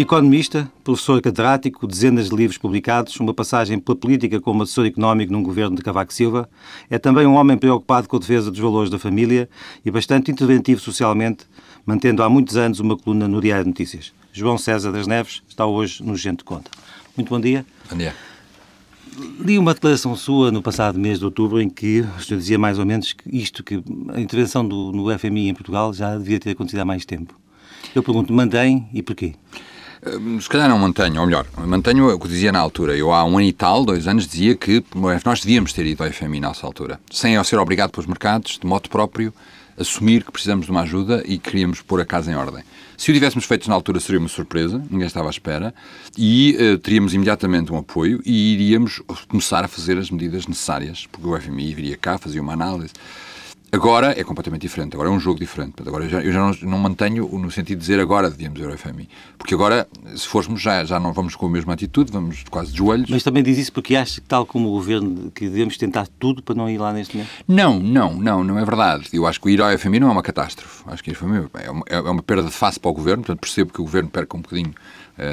Economista, professor catedrático, dezenas de livros publicados, uma passagem pela política como assessor económico num governo de Cavaco Silva, é também um homem preocupado com a defesa dos valores da família e bastante interventivo socialmente, mantendo há muitos anos uma coluna no Diário de Notícias. João César das Neves está hoje no Gente Conta. Muito bom dia. Bom dia. Li uma declaração sua no passado mês de outubro em que o senhor dizia mais ou menos que isto, que a intervenção do, no FMI em Portugal já devia ter acontecido há mais tempo. Eu pergunto, mantém e porquê? Hum, se calhar não mantenho, ou melhor, mantenho o que dizia na altura. Eu há um ano e tal, dois anos, dizia que nós devíamos ter ido ao FMI nessa altura, sem ser obrigado pelos mercados, de modo próprio, assumir que precisamos de uma ajuda e queríamos pôr a casa em ordem. Se o tivéssemos feito na altura seria uma surpresa, ninguém estava à espera, e uh, teríamos imediatamente um apoio e iríamos começar a fazer as medidas necessárias, porque o FMI viria cá, fazia uma análise. Agora é completamente diferente, agora é um jogo diferente. Agora eu já, eu já não, não, mantenho no sentido de dizer agora devíamos FMI. Porque agora, se formos, já, já não vamos com a mesma atitude, vamos quase de joelhos. Mas também diz isso porque acha que, tal como o governo, que devemos tentar tudo para não ir lá neste momento? Não, não, não, não é verdade. Eu acho que ir ao FMI não é uma catástrofe. Acho que ao FMI é uma, é uma perda de face para o governo, portanto percebo que o governo perca um bocadinho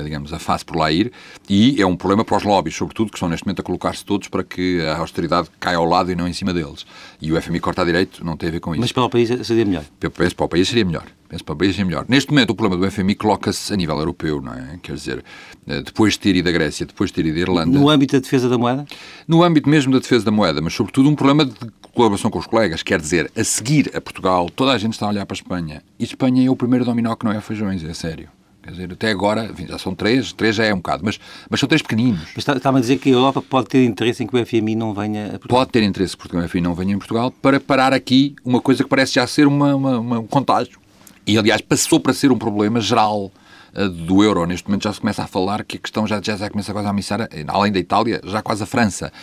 digamos, a face por lá ir, e é um problema para os lobbies, sobretudo, que estão neste momento a colocar-se todos para que a austeridade caia ao lado e não em cima deles. E o FMI corta direito não tem a ver com isso. Mas para o país seria melhor? Penso para o país seria melhor. Penso para o país seria melhor. Neste momento, o problema do FMI coloca-se a nível europeu, não é? Quer dizer, eh, depois de ter ido da Grécia, depois de ter ido da Irlanda... No âmbito da defesa da moeda? No âmbito mesmo da defesa da moeda, mas sobretudo um problema de colaboração com os colegas. Quer dizer, a seguir a Portugal, toda a gente está a olhar para a Espanha. E Espanha é o primeiro dominó que não é feijões, é sério. Quer dizer, até agora, enfim, já são três, três já é um bocado, mas, mas são três pequeninos. Mas está, está a dizer que a Europa pode ter interesse em que o FMI não venha a Portugal? Pode ter interesse que o FMI não venha em Portugal para parar aqui uma coisa que parece já ser uma, uma, uma um contágio. E, aliás, passou para ser um problema geral uh, do euro. Neste momento já se começa a falar que a questão já, já, já começa quase a amissar, eh, além da Itália, já quase a França.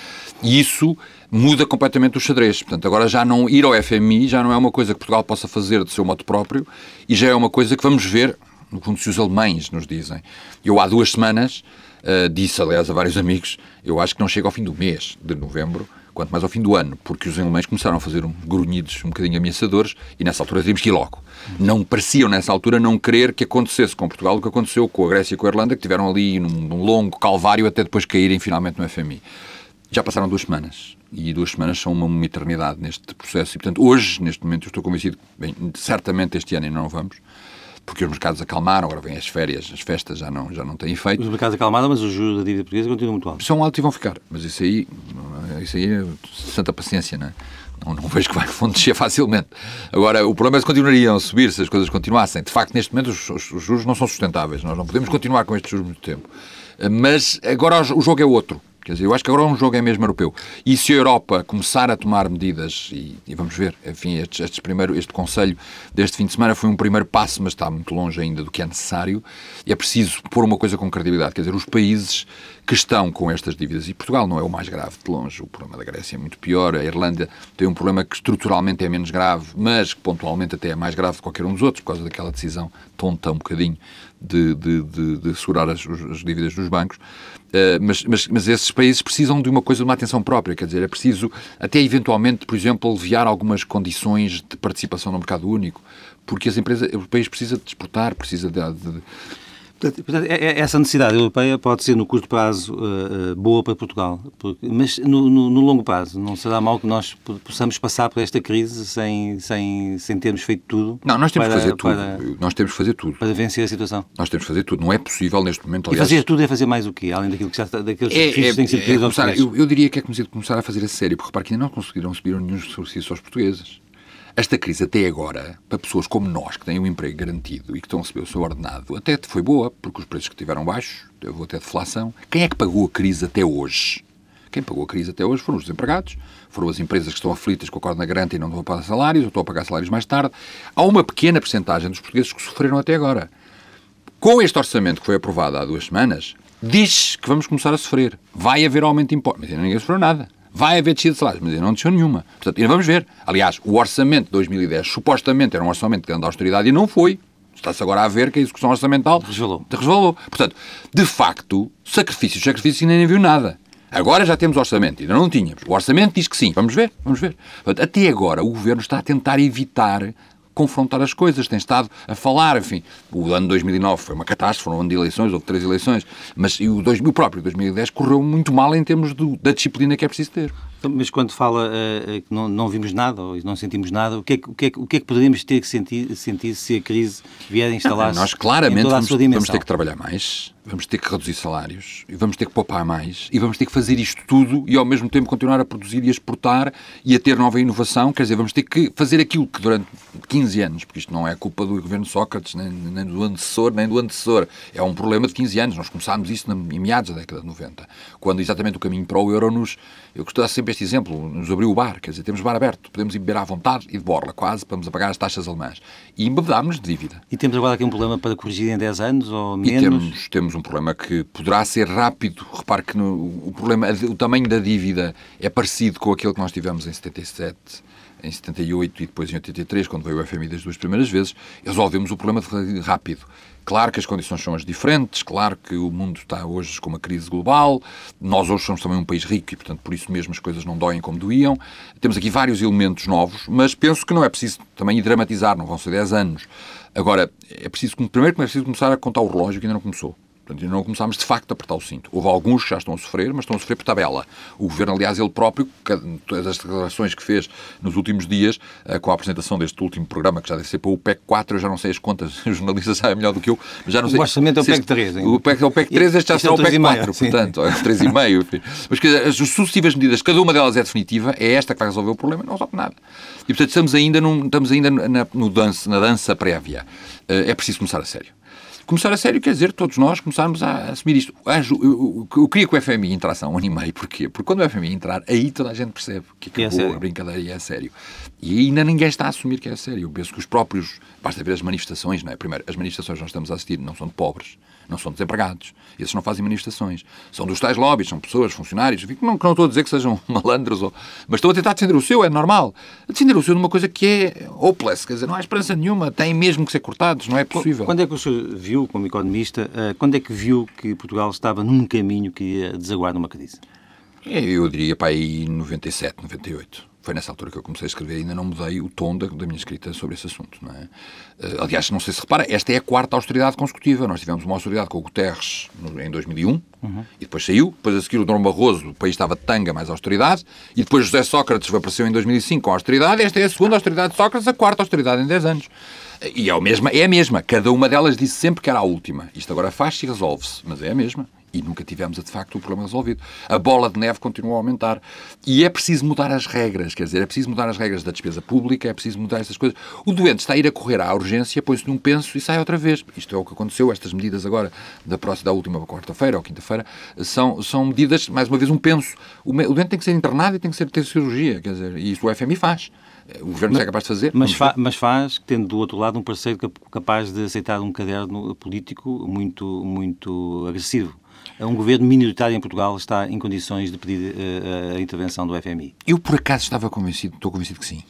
E isso muda completamente o xadrez. Portanto, agora já não ir ao FMI já não é uma coisa que Portugal possa fazer de seu modo próprio e já é uma coisa que vamos ver no fundo, se os alemães nos dizem. Eu, há duas semanas, uh, disse, aliás, a vários amigos, eu acho que não chega ao fim do mês de novembro, quanto mais ao fim do ano, porque os alemães começaram a fazer um grunhidos um bocadinho ameaçadores e nessa altura teríamos que ir logo. Não pareciam, nessa altura, não querer que acontecesse com Portugal o que aconteceu com a Grécia e com a Irlanda, que tiveram ali num, num longo calvário até depois caírem finalmente no FMI. Já passaram duas semanas e duas semanas são uma, uma eternidade neste processo e, portanto, hoje, neste momento, eu estou convencido bem, certamente este ano ainda não vamos, porque os mercados acalmaram, agora vêm as férias, as festas já não, já não têm efeito. Os mercados acalmaram, mas os juros da dívida portuguesa continuam muito altos. São altos e vão ficar, mas isso aí, isso aí é santa paciência, não é? Não, não, vejo que vão descer facilmente. Agora, o problema é se continuariam a subir, se as coisas continuassem. De facto, neste momento, os, os, os juros não são sustentáveis. Nós não podemos continuar com estes juros muito tempo. Mas agora o jogo é outro. Quer dizer, eu acho que agora um jogo é mesmo europeu. E se a Europa começar a tomar medidas, e, e vamos ver, enfim, estes primeiro, este Conselho deste fim de semana foi um primeiro passo, mas está muito longe ainda do que é necessário, é preciso pôr uma coisa com credibilidade. Quer dizer, os países que estão com estas dívidas, e Portugal não é o mais grave de longe, o problema da Grécia é muito pior, a Irlanda tem um problema que estruturalmente é menos grave, mas que pontualmente até é mais grave de qualquer um dos outros, por causa daquela decisão tonta um bocadinho de, de, de, de segurar as, as dívidas dos bancos. Uh, mas, mas, mas esses países precisam de uma coisa, de uma atenção própria, quer dizer, é preciso até eventualmente, por exemplo, aliviar algumas condições de participação no mercado único, porque as empresas, o país precisa de exportar, precisa de, de Portanto, é, é, essa necessidade europeia pode ser, no curto prazo, uh, boa para Portugal, mas no, no, no, longo prazo não será mal que nós possamos passar por esta crise sem, sem, sem termos feito tudo? Não, nós temos para, que fazer tudo. Para, nós temos que fazer tudo. Para vencer a situação? Nós temos que fazer tudo. Não é possível neste momento, aliás... E fazer tudo é fazer mais o quê? Além daquilo que já está, daqueles é, é, que têm sido é, começar, eu, eu, diria que é começar a fazer a sério, porque repare que ainda não conseguiram subir nenhum subsídios aos portugueses. Esta crise até agora, para pessoas como nós, que têm um emprego garantido e que estão a receber o seu ordenado, até foi boa, porque os preços que tiveram baixos, houve até deflação. Quem é que pagou a crise até hoje? Quem pagou a crise até hoje foram os desempregados, foram as empresas que estão aflitas com a corda garante e não a pagar salários, ou estão a pagar salários mais tarde. Há uma pequena percentagem dos portugueses que sofreram até agora. Com este orçamento que foi aprovado há duas semanas, diz que vamos começar a sofrer. Vai haver aumento de impostos. Mas ainda ninguém sofreu nada. Vai haver descida de salários, mas ainda não desceu nenhuma. Portanto, ainda vamos ver. Aliás, o orçamento de 2010 supostamente era um orçamento de grande austeridade e não foi. Está-se agora a ver que a execução orçamental resvalou. resvalou. Portanto, de facto, sacrifícios, sacrifícios ainda nem viu nada. Agora já temos orçamento, ainda não tínhamos. O orçamento diz que sim, vamos ver, vamos ver. Portanto, até agora o Governo está a tentar evitar confrontar as coisas, tem estado a falar, enfim. O ano 2009 foi uma catástrofe, foram um ano de eleições, houve três eleições, mas o, 2000, o próprio 2010 correu muito mal em termos do, da disciplina que é preciso ter. Então, mas quando fala uh, que não, não vimos nada ou não sentimos nada, o que é, o que, é, o que, é que poderíamos ter que sentir, sentir se a crise vier a instalar-se? Nós claramente vamos, vamos ter que trabalhar mais, vamos ter que reduzir salários, e vamos ter que poupar mais, e vamos ter que fazer isto tudo e ao mesmo tempo continuar a produzir e a exportar e a ter nova inovação. Quer dizer, vamos ter que fazer aquilo que durante 15 anos, porque isto não é culpa do governo Sócrates, nem, nem do antecessor, nem do antecessor. É um problema de 15 anos. Nós começámos isso em meados da década de 90, quando exatamente o caminho para o euro nos. Eu gosto de dar sempre este exemplo, nos abriu o bar, quer dizer, temos bar aberto, podemos ir beber à vontade e de borla, quase, para nos pagar as taxas alemãs. E embebedámos de dívida. E temos agora aqui um problema para corrigir em 10 anos ou menos? E temos, temos um problema que poderá ser rápido. Repare que no, o problema, o tamanho da dívida é parecido com aquele que nós tivemos em 77 em 78 e depois em 83, quando veio o FMI das duas primeiras vezes, resolvemos o problema rápido. Claro que as condições são as diferentes, claro que o mundo está hoje com uma crise global, nós hoje somos também um país rico e, portanto, por isso mesmo as coisas não doem como doíam. Temos aqui vários elementos novos, mas penso que não é preciso também dramatizar, não vão ser 10 anos. Agora, é preciso, primeiro é preciso começar a contar o relógio que ainda não começou. Portanto, ainda não começámos de facto a apertar o cinto. Houve alguns que já estão a sofrer, mas estão a sofrer por tabela. O Governo, aliás, ele próprio, todas as declarações que fez nos últimos dias, eh, com a apresentação deste último programa, que já deve ser para o PEC 4, eu já não sei as contas, os jornalistas sabem melhor do que eu, mas já não sei. O orçamento é o PEC 3, hein? O PEC, o PEC 3, este já será é o PEC 4, portanto, é 3,5. Mas as sucessivas medidas, cada uma delas é definitiva, é esta que vai resolver o problema, não resolve nada. E, portanto, estamos ainda, num, estamos ainda na, no dança, na dança prévia. Eh, é preciso começar a sério. Começar a sério quer dizer todos nós começarmos a assumir isto. Eu, eu, queria que o FMI entrasse há um ano e meio. Porquê? Porque quando o FMI entrar, aí toda a gente percebe que acabou é a brincadeira e é sério. E ainda ninguém está a assumir que é sério. Eu penso que os próprios... Basta ver as manifestações, não é? Primeiro, as manifestações que nós estamos a assistir não são de pobres, não são desempregados. Esses não fazem manifestações. São dos tais lobbies, são pessoas, funcionários. Não, não estou a dizer que sejam malandros, ou... mas estão a tentar defender o seu, é normal. Defender o seu numa coisa que é hopeless, quer dizer, não há esperança nenhuma, têm mesmo que ser cortados, não é possível. Quando é que o senhor viu, como economista, eh, quando é que viu que Portugal estava num caminho que ia desaguar numa crise? Eu diria para aí 97, 98 foi nessa altura que eu comecei a escrever, ainda não mudei o tom da, da minha escrita sobre esse assunto. Não é? Uh, aliás, não sei se repara, esta é a quarta austeridade consecutiva. Nós tivemos uma austeridade com o Guterres no, em 2001, uhum. e depois saiu. Depois a seguir o Dom Barroso, o país estava de tanga, mais austeridade. E depois José Sócrates apareceu em 2005 com a austeridade. Esta é a segunda austeridade de Sócrates, a quarta austeridade em 10 anos. E é a mesma, é a mesma. Cada uma delas disse sempre que era a última. Isto agora faz-se e resolve-se, mas é a mesma e nunca tivemos, de facto, o problema resolvido. A bola de neve continua a aumentar. E é preciso mudar as regras, quer dizer, é preciso mudar as regras da despesa pública, é preciso mudar essas coisas. O doente está a ir a correr à urgência, põe-se num penso e sai outra vez. Isto é o que aconteceu, estas medidas agora da próxima, da última quarta-feira ou quinta-feira, são, são medidas, mais uma vez, um penso. O, o doente tem que ser internado e tem que ser, ter cirurgia, quer dizer, e isso o FMI faz. O governo mas, é capaz de fazer. Mas, fa mas, faz, tendo do outro lado um parceiro capaz de aceitar um caderno político muito, muito agressivo um governo minoritário em Portugal está em condições de pedir uh, a intervenção do FMI? Eu, por acaso, estava convencido, estou convencido que sim.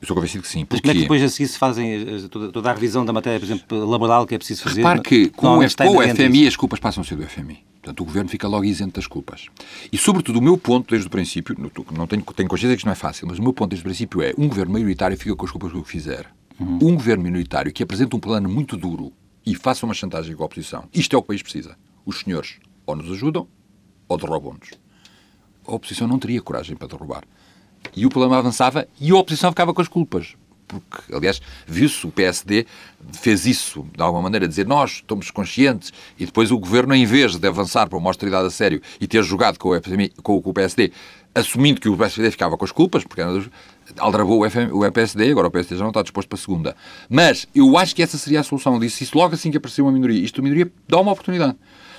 Eu estou convencido que sim. Porque... Mas como é que depois a seguir se fazem eh, toda, toda, a revisão da matéria, por exemplo, laboral que é preciso fazer? Repare que com, o, com o FMI as culpas passam a ser do FMI. Portanto, o governo fica logo isento das culpas. E, sobretudo, o meu ponto desde o princípio, não tenho, tenho consciência que isto não é fácil, mas o meu ponto desde o princípio é um governo maioritário fica com as culpas do que fizer. Uhum. Um governo minoritário que apresenta um plano muito duro e faça uma chantagem com a oposição. Isto é o que o país precisa. Os senhores ou nos ajudam ou derrubam-nos. A oposição não teria coragem para derrubar. E o problema avançava e a oposição ficava com as culpas. Porque, aliás, viu-se o PSD fez isso, de alguma maneira, dizer nós estamos conscientes e depois o governo, em vez de avançar para uma austeridade a sério e ter jogado com o, PSD, assumindo que o PSD ficava com as culpas, porque aldrabou o, o PSD, agora o PSD já não está disposto para a segunda. Mas eu acho que essa seria a solução. Eu disse isso logo assim que apareceu uma minoria. Isto, a minoria dá uma oportunidade.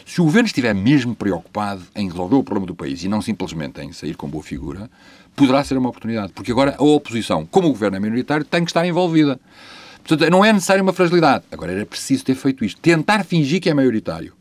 Se o governo estiver mesmo preocupado em resolver o problema do país e não simplesmente em sair com boa figura, poderá ser uma oportunidade. Porque agora a oposição, como o governo é minoritário, tem que estar envolvida. Portanto, não é necessário uma fragilidade. Agora, era preciso ter feito isto. Tentar fingir que é maioritário,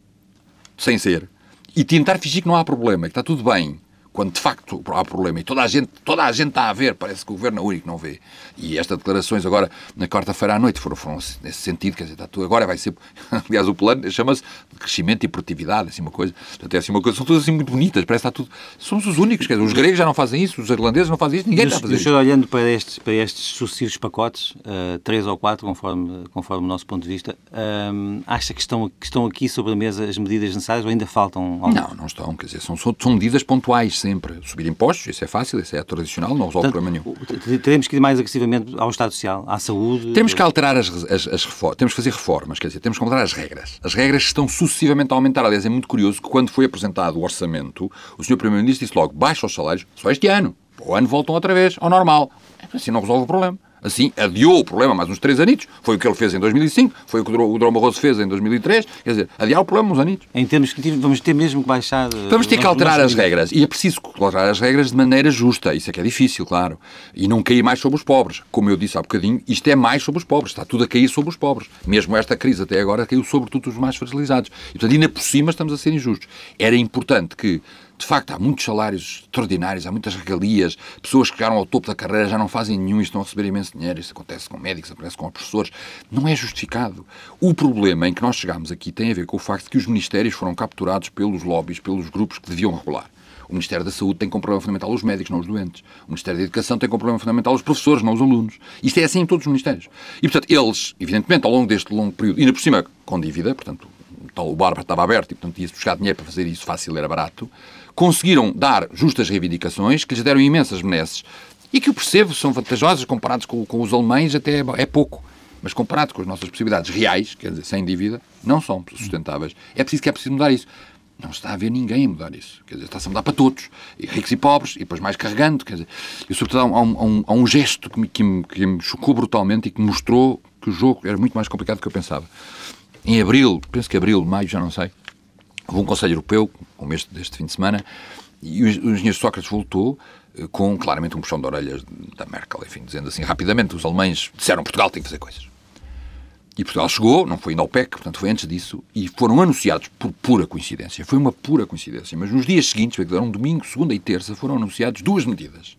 sem ser. E tentar fingir que não há problema, que está tudo bem, quando de facto há problema e toda a gente, toda a gente está a ver, parece que o governo é o único que não vê. E estas declarações agora, na quarta-feira à noite, foram, foram nesse sentido, quer dizer, está tudo, agora vai ser, aliás, o plano chama-se crescimento e produtividade, assim uma coisa, portanto, é assim uma coisa, são todas assim muito bonitas, parece que está tudo, somos os únicos, quer dizer, os gregos já não fazem isso, os irlandeses não fazem isso, ninguém está a fazer isso. olhando para estes, para estes sucessivos pacotes, uh, três ou quatro, conforme, conforme o nosso ponto de vista, uh, acha que estão, que estão aqui sobre a mesa as medidas necessárias ou ainda faltam? Não, não estão, quer dizer, são, são medidas pontuais sempre. Subir impostos, isso é fácil, isso é tradicional, não resolve Portanto, problema nenhum. Teremos que ir mais agressivamente ao Estado Social, à saúde. Temos que alterar as, as, as reformas, temos que fazer reformas, quer dizer, temos que alterar as regras. As regras estão sucessivamente a aumentar. Aliás, é muito curioso que quando foi apresentado o orçamento, o Sr. Primeiro-Ministro disse logo: baixa os salários só este ano. O ano voltam outra vez ao normal. Assim não resolve o problema. Assim, adiou o problema mais uns três anitos. Foi o que ele fez em 2005, foi o que o Drão Barroso fez em 2003. Quer dizer, adiar o problema uns anitos. Em termos que vamos ter mesmo que baixar... Eh, vamos ter que alterar as regras. E é preciso alterar as regras de maneira justa. Isso é que é difícil, claro. E não cair mais sobre os pobres. Como eu disse há bocadinho, isto é mais sobre os pobres. Está tudo a cair sobre os pobres. Mesmo esta crise até agora caiu sobre tudo os mais fragilizados. E, portanto, ainda por cima estamos a ser injustos. Era importante que de facto, há muitos salários extraordinários, há muitas regalias, pessoas que chegaram ao topo da carreira já não fazem nenhum e estão a receber imenso dinheiro. Isso acontece com médicos, acontece com professores. Não é justificado. O problema em que nós chegamos aqui tem a ver com o facto de que os ministérios foram capturados pelos lobbies, pelos grupos que deviam regular. O Ministério da Saúde tem como problema fundamental os médicos, não os doentes. O Ministério da Educação tem como problema fundamental os professores, não os alunos. Isto é assim em todos os ministérios. E, portanto, eles, evidentemente, ao longo deste longo período, ainda por cima com dívida, portanto, o bar estava aberto e, portanto, ia-se buscar dinheiro para fazer isso fácil, era barato, conseguiram dar justas reivindicações que lhes deram imensas benesses e que eu percebo são vantajosas comparados com, com os alemães, até é, é pouco. Mas comparado com as nossas possibilidades reais, quer dizer, sem dívida, não são sustentáveis. É preciso que é preciso mudar isso. Não está a ver ninguém a mudar isso. Quer dizer, está-se a mudar para todos, e ricos e pobres, e depois mais carregando. Quer dizer, e sobretudo há um, há um, há um gesto que me, que, me, que me chocou brutalmente e que mostrou que o jogo era muito mais complicado do que eu pensava. Em abril, penso que abril, maio, já não sei, Houve um Conselho Europeu, o mês deste fim de semana, e o engenheiro Sócrates voltou eh, com claramente um puxão de orelhas da Merkel, enfim, dizendo assim rapidamente: os alemães disseram Portugal tem que fazer coisas. E Portugal chegou, não foi ainda ao PEC, portanto foi antes disso, e foram anunciados por pura coincidência. Foi uma pura coincidência. Mas nos dias seguintes, que um domingo, segunda e terça, foram anunciados duas medidas.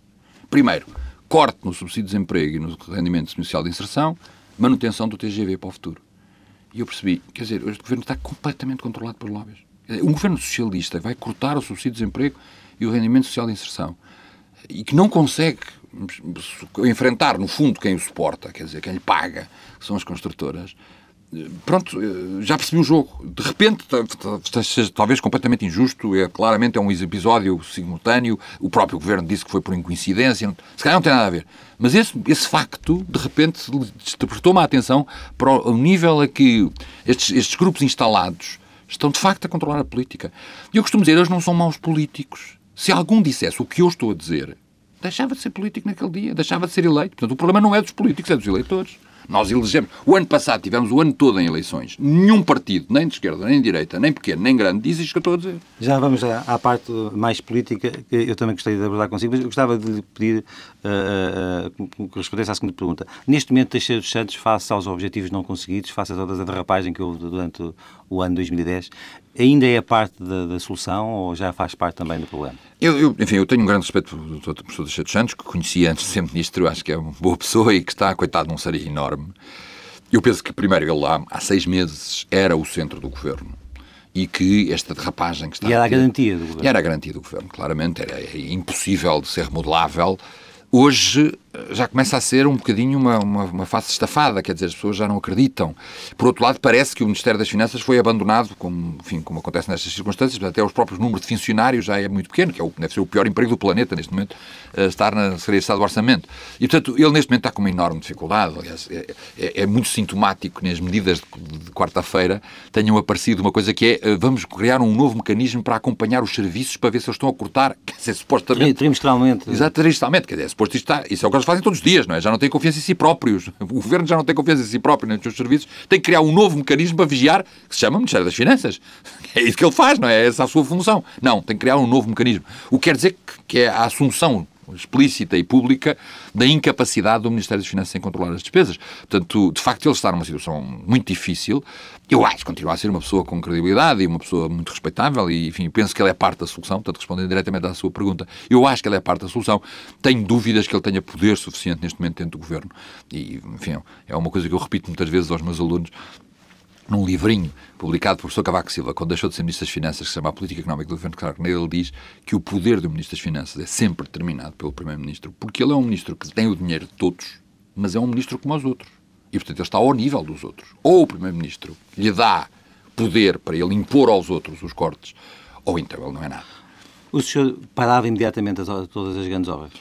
Primeiro, corte no subsídio de desemprego e no rendimento social de inserção, manutenção do TGV para o futuro. E eu percebi, quer dizer, este governo está completamente controlado por lobbies. Um governo socialista vai cortar o subsídio de desemprego e o rendimento social de inserção e que não consegue enfrentar, no fundo, quem o suporta, quer dizer, quem lhe paga, que são as construtoras, pronto, já percebi o jogo. De repente, talvez completamente injusto, é, claramente é um episódio simultâneo, o próprio governo disse que foi por incoincidência, se calhar não tem nada a ver. Mas esse, esse facto, de repente, despertou-me a atenção para o nível a que estes, estes grupos instalados Estão, de facto, a controlar a política. E eu costumo dizer, eles não são maus políticos. Se algum dissesse o que eu estou a dizer, deixava de ser político naquele dia, deixava de ser eleito. Portanto, o problema não é dos políticos, é dos eleitores. Nós elegemos. O ano passado tivemos o ano todo em eleições. Nenhum partido, nem de esquerda, nem de direita, nem pequeno, nem grande, diz isto que eu estou a dizer. Já vamos à, parte mais política, que eu também gostaria de abordar consigo, mas eu gostava de lhe pedir uh, uh, que respondesse à segunda pergunta. Neste momento, Teixeira dos Santos, face aos objetivos não conseguidos, face a toda a derrapagem que houve durante o ano 2010, ainda é parte da, da, solução ou já faz parte também do problema? Eu, eu, enfim, eu tenho um grande respeito pelo professor Teixeira Santos, que conhecia antes de ser ministro, acho que é uma boa pessoa e que está, coitado, num seria enorme. Eu penso que, primeiro, ele lá, há seis meses, era o centro do governo e que esta derrapagem que está e era a, a garantia do governo. E era a garantia do governo, claramente. Era impossível de ser remodelável. Hoje já começa a ser um bocadinho uma, uma, uma, face estafada, quer dizer, as pessoas já não acreditam. Por outro lado, parece que o Ministério das Finanças foi abandonado, como, enfim, como acontece nestas circunstâncias, até os próprios números de funcionários já é muito pequeno, que é o, deve ser o pior emprego do planeta neste momento, uh, estar na Secretaria de Estado do Orçamento. E, portanto, ele neste momento está com uma enorme dificuldade, aliás, é, é, é muito sintomático nas medidas de, de quarta-feira tenham aparecido uma coisa que é, uh, vamos criar um novo mecanismo para acompanhar os serviços para ver se eles estão a cortar, quer dizer, supostamente... Trimestralmente. Exato, trimestralmente, quer dizer, suposto isto está, isso é o que eles fazem todos os dias, não é? Já não têm confiança em si próprios. O governo já não tem confiança em si próprio nos seus serviços. Tem que criar um novo mecanismo para vigiar, que se chama Ministério das Finanças. É isso que ele faz, não é? é essa a sua função. Não, tem que criar um novo mecanismo. O que quer dizer que é a assunção explícita e pública da incapacidade do Ministério das Finanças em controlar as despesas. Portanto, de facto, ele está numa situação muito difícil. Eu acho que continua a ser uma pessoa com credibilidade e uma pessoa muito respeitável e, enfim, penso que ele é parte da solução, portanto, respondendo diretamente à sua pergunta, eu acho que ele é parte da solução. Tenho dúvidas que ele tenha poder suficiente neste momento dentro do governo. E, enfim, é uma coisa que eu repito muitas vezes aos meus alunos num livrinho publicado por professor Cavaco Silva, quando deixou de ser Ministro das Finanças, que se chama A Política Económica do Governo de Carlos ele diz que o poder do Ministro das Finanças é sempre determinado pelo Primeiro-Ministro, porque ele é um Ministro que tem o dinheiro de todos, mas é um Ministro como os outros. E, portanto, ele está ao nível dos outros. Ou o Primeiro-Ministro lhe dá poder para ele impor aos outros os cortes, ou então ele não é nada. O senhor parava imediatamente as, todas as grandes obras?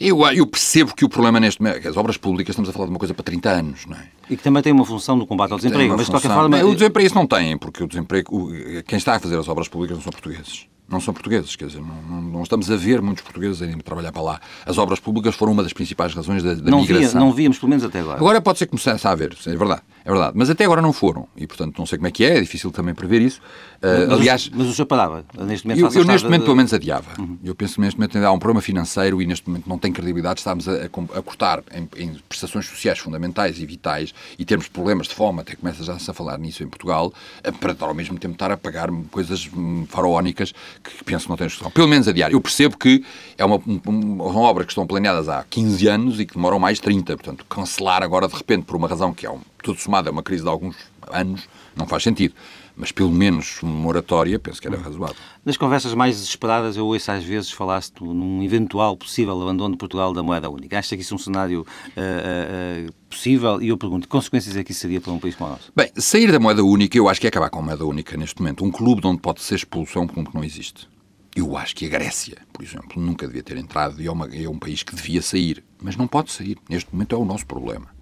Eu, eu, percebo que o problema neste momento, as obras públicas, estamos a falar de uma coisa para 30 anos, não é? E que também tem uma função no combate ao desemprego, mas de qualquer forma... o desemprego isso não tem, porque o desemprego, quem está a fazer as obras públicas não são portugueses não são portugueses, quer dizer, não, não, não, estamos a ver muitos portugueses a irem trabalhar para lá. As obras públicas foram uma das principais razões da, da não migração. Via, não víamos, pelo menos até agora. Agora pode ser que comece a haver, é verdade, é verdade. Mas até agora não foram. E, portanto, não sei como é que é, é difícil também prever isso. Uh, mas, aliás... Mas o senhor parava? Neste momento, eu, eu neste momento, de... pelo menos, adiava. Uhum. Eu penso que neste momento há um problema financeiro e neste momento não tem credibilidade. Estamos a, a, a cortar em, em, prestações sociais fundamentais e vitais e temos problemas de fome, até começa já -se a falar nisso em Portugal, eh, para ao mesmo tempo estar a pagar coisas hum, faraónicas que penso que não têm discussão, pelo menos a diário. Eu percebo que é uma, uma, são obras que estão planeadas há 15 anos e que demoram mais 30. Portanto, cancelar agora de repente por uma razão que é um, tudo somado é uma crise de alguns anos, não faz sentido. Mas pelo menos uma moratória penso que era razoável. Nas conversas mais desesperadas, eu ouço às vezes falar-se num eventual possível abandono de Portugal da moeda única. Acha que isso é um cenário uh, uh, possível? E eu pergunto, que consequências é que isso seria para um país como o nosso? Bem, sair da moeda única, eu acho que é acabar com a moeda única neste momento. Um clube onde pode ser expulso é um clube que não existe. Eu acho que a Grécia, por exemplo, nunca devia ter entrado e é, uma, é um país que devia sair, mas não pode sair. Neste momento é o nosso problema.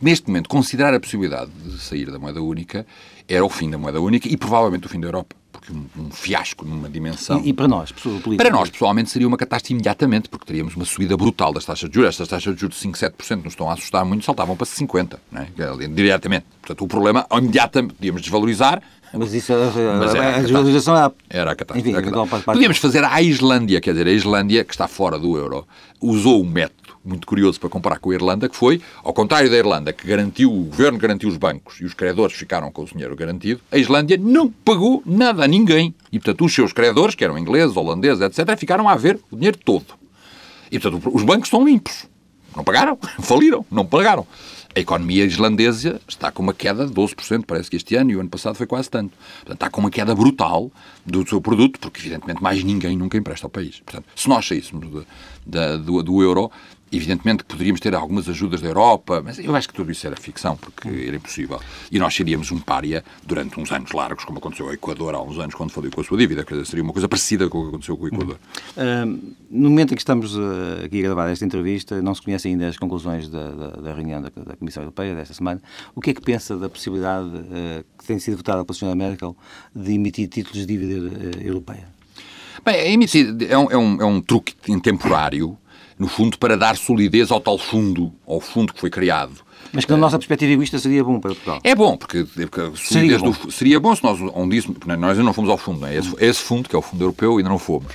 Neste momento, considerar a possibilidade de sair da moeda única era o fim da moeda única e provavelmente o fim da Europa. Porque um, um fiasco numa dimensão. E, e para nós, Para nós, pessoalmente, seria uma catástrofe imediatamente, porque teríamos uma subida brutal das taxas de juros. Estas taxas de juros de 5, 7% nos estão a assustar muito, saltavam para 50%, não é? diretamente. Portanto, o problema, imediatamente, podíamos desvalorizar, mas isso, mas a, a desvalorização era, era a catástrofe. Enfim, então, Podíamos fazer a Islândia, quer dizer, a Islândia, que está fora do euro, usou um método muito curioso para comparar com a Irlanda, que foi, ao contrário da Irlanda, que garantiu, o governo garantiu os bancos e os credores ficaram com o dinheiro garantido, a Islândia não pagou nada a ninguém. E, portanto, os seus credores, que eram ingleses, holandeses, etc., ficaram a ver o dinheiro todo. E, portanto, os bancos estão limpos. Não pagaram, faliram, não pagaram. A economia islandesa está com uma queda de 12%, parece que este ano, e o ano passado foi quase tanto. Portanto, está com uma queda brutal do seu produto, porque, evidentemente, mais ninguém nunca empresta ao país. Portanto, se nós saíssemos do, do, do euro, Evidentemente que poderíamos ter algumas ajudas da Europa, mas eu acho que tudo isso era ficção, porque era impossível. E nós seríamos um pária durante uns anos largos, como aconteceu ao Equador há uns anos, quando falou com a sua dívida. Quer dizer, seria uma coisa parecida com o que aconteceu com o Equador. Uh, no momento em que estamos uh, aqui a gravar esta entrevista, não se conhecem ainda as conclusões da, da, da reunião da, da, Comissão Europeia desta semana. O que é que pensa da possibilidade, uh, que tem sido votada pela Sra. Merkel, de emitir títulos de dívida uh, europeia? Bem, emitir é um, é um, é um truque temporário no fundo, para dar solidez ao tal fundo, ao fundo que foi criado. Mas que, na nossa perspectiva egoísta, seria bom para Portugal. É bom, porque, porque seria, bom. Do, seria bom se nós, onde isso, nós ainda não fomos ao fundo, não é? Esse, esse fundo, que é o Fundo Europeu, ainda não fomos.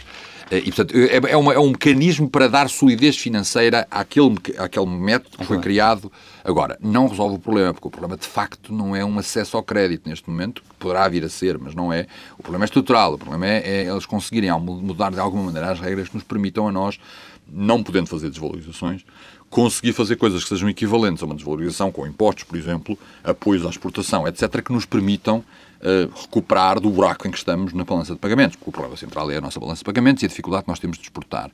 Eh, e, portanto, é, é, uma, é, um mecanismo para dar solidez financeira àquele, àquele método que foi criado. Agora, não resolve o problema, porque o problema de facto não é um acesso ao crédito neste momento, que poderá vir a ser, mas não é. O problema é estrutural, o problema é, é eles conseguirem mudar de alguma maneira as regras que nos permitam a nós não podendo fazer desvalorizações, conseguir fazer coisas que sejam equivalentes a uma desvalorização, com impostos, por exemplo, apoios à exportação, etc., que nos permitam uh, recuperar do buraco em que estamos na balança de pagamentos, porque o problema central é a nossa balança de pagamentos e a dificuldade que nós temos de exportar.